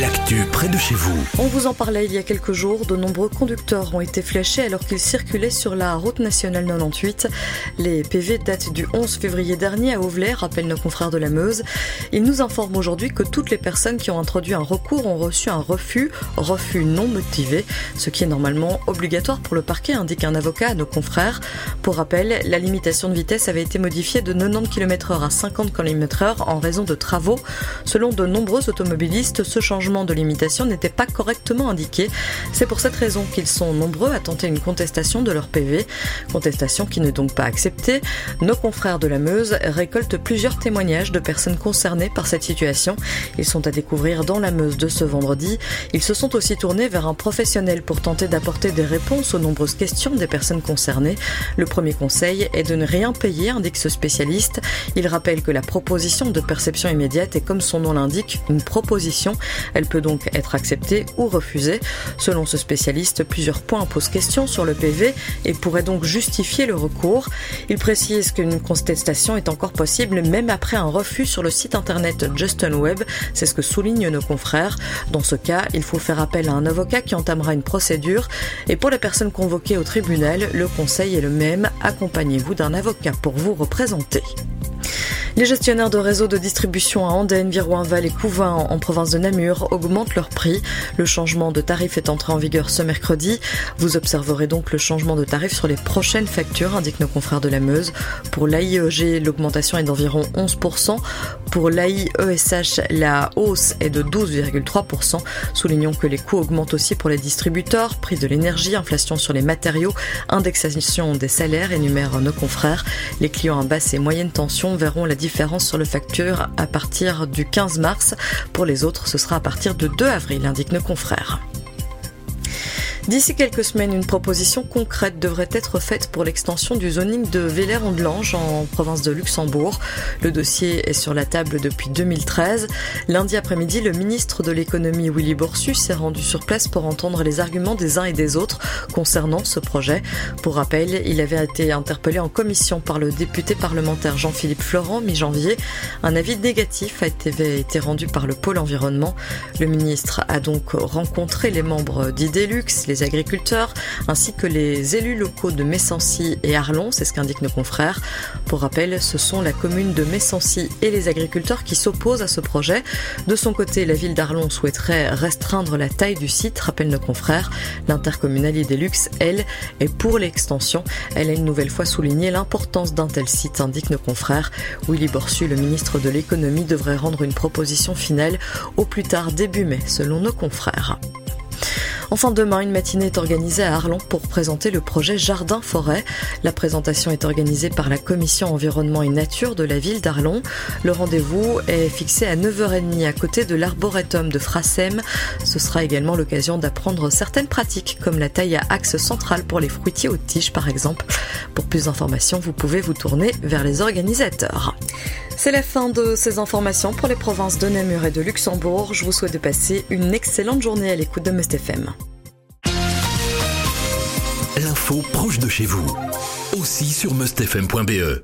L'actu près de chez vous. On vous en parlait il y a quelques jours, de nombreux conducteurs ont été fléchés alors qu'ils circulaient sur la route nationale 98. Les PV datent du 11 février dernier à Auvelay, rappellent nos confrères de la Meuse. Ils nous informent aujourd'hui que toutes les personnes qui ont introduit un recours ont reçu un refus, refus non motivé, ce qui est normalement obligatoire pour le parquet, indique un avocat à nos confrères. Pour rappel, la limitation de vitesse avait été modifiée de 90 km h à 50 km h en raison de travaux. Selon de nombreux automobilistes, ce changement de limitation n'était pas correctement indiqué. C'est pour cette raison qu'ils sont nombreux à tenter une contestation de leur PV, contestation qui n'est donc pas acceptée. Nos confrères de la Meuse récoltent plusieurs témoignages de personnes concernées par cette situation. Ils sont à découvrir dans la Meuse de ce vendredi. Ils se sont aussi tournés vers un professionnel pour tenter d'apporter des réponses aux nombreuses questions des personnes concernées. Le premier conseil est de ne rien payer, indique ce spécialiste. Il rappelle que la proposition de perception immédiate est comme son nom l'indique, une proposition. Elle peut donc être acceptée ou refusée. Selon ce spécialiste, plusieurs points posent question sur le PV et pourraient donc justifier le recours. Il précise qu'une contestation est encore possible même après un refus sur le site internet Justin Web. C'est ce que soulignent nos confrères. Dans ce cas, il faut faire appel à un avocat qui entamera une procédure. Et pour les personnes convoquées au tribunal, le conseil est le même. Accompagnez-vous d'un avocat pour vous représenter. Les gestionnaires de réseaux de distribution à Andenne, Viroinval et Couvin en province de Namur augmentent leurs prix. Le changement de tarif est entré en vigueur ce mercredi. Vous observerez donc le changement de tarif sur les prochaines factures, indiquent nos confrères de la Meuse. Pour l'AIEG, l'augmentation est d'environ 11%. Pour l'AIESH, la hausse est de 12,3%. Soulignons que les coûts augmentent aussi pour les distributeurs, prix de l'énergie, inflation sur les matériaux, indexation des salaires, énumèrent nos confrères. Les clients à basse et moyenne tension verront la sur le facture à partir du 15 mars. Pour les autres, ce sera à partir de 2 avril, indique nos confrères. D'ici quelques semaines, une proposition concrète devrait être faite pour l'extension du zoning de Villers-en-Delange en province de Luxembourg. Le dossier est sur la table depuis 2013. Lundi après-midi, le ministre de l'économie Willy Borsus s'est rendu sur place pour entendre les arguments des uns et des autres concernant ce projet. Pour rappel, il avait été interpellé en commission par le député parlementaire Jean-Philippe Florent mi-janvier. Un avis négatif a été rendu par le pôle environnement. Le ministre a donc rencontré les membres d'Idelux, les agriculteurs ainsi que les élus locaux de Messancy et Arlon, c'est ce qu'indiquent nos confrères. Pour rappel, ce sont la commune de Messancy et les agriculteurs qui s'opposent à ce projet. De son côté, la ville d'Arlon souhaiterait restreindre la taille du site, rappellent nos confrères. L'intercommunalité Delux, elle, est pour l'extension. Elle a une nouvelle fois souligné l'importance d'un tel site, indiquent nos confrères. Willy Borsu, le ministre de l'économie, devrait rendre une proposition finale au plus tard début mai, selon nos confrères. Enfin, demain, une matinée est organisée à Arlon pour présenter le projet Jardin-Forêt. La présentation est organisée par la commission environnement et nature de la ville d'Arlon. Le rendez-vous est fixé à 9h30 à côté de l'arboretum de Frasem. Ce sera également l'occasion d'apprendre certaines pratiques comme la taille à axe central pour les fruitiers aux tiges par exemple. Pour plus d'informations, vous pouvez vous tourner vers les organisateurs. C'est la fin de ces informations pour les provinces de Namur et de Luxembourg. Je vous souhaite de passer une excellente journée à l'écoute de MustFM. L'info proche de chez vous, aussi sur mustfm.be.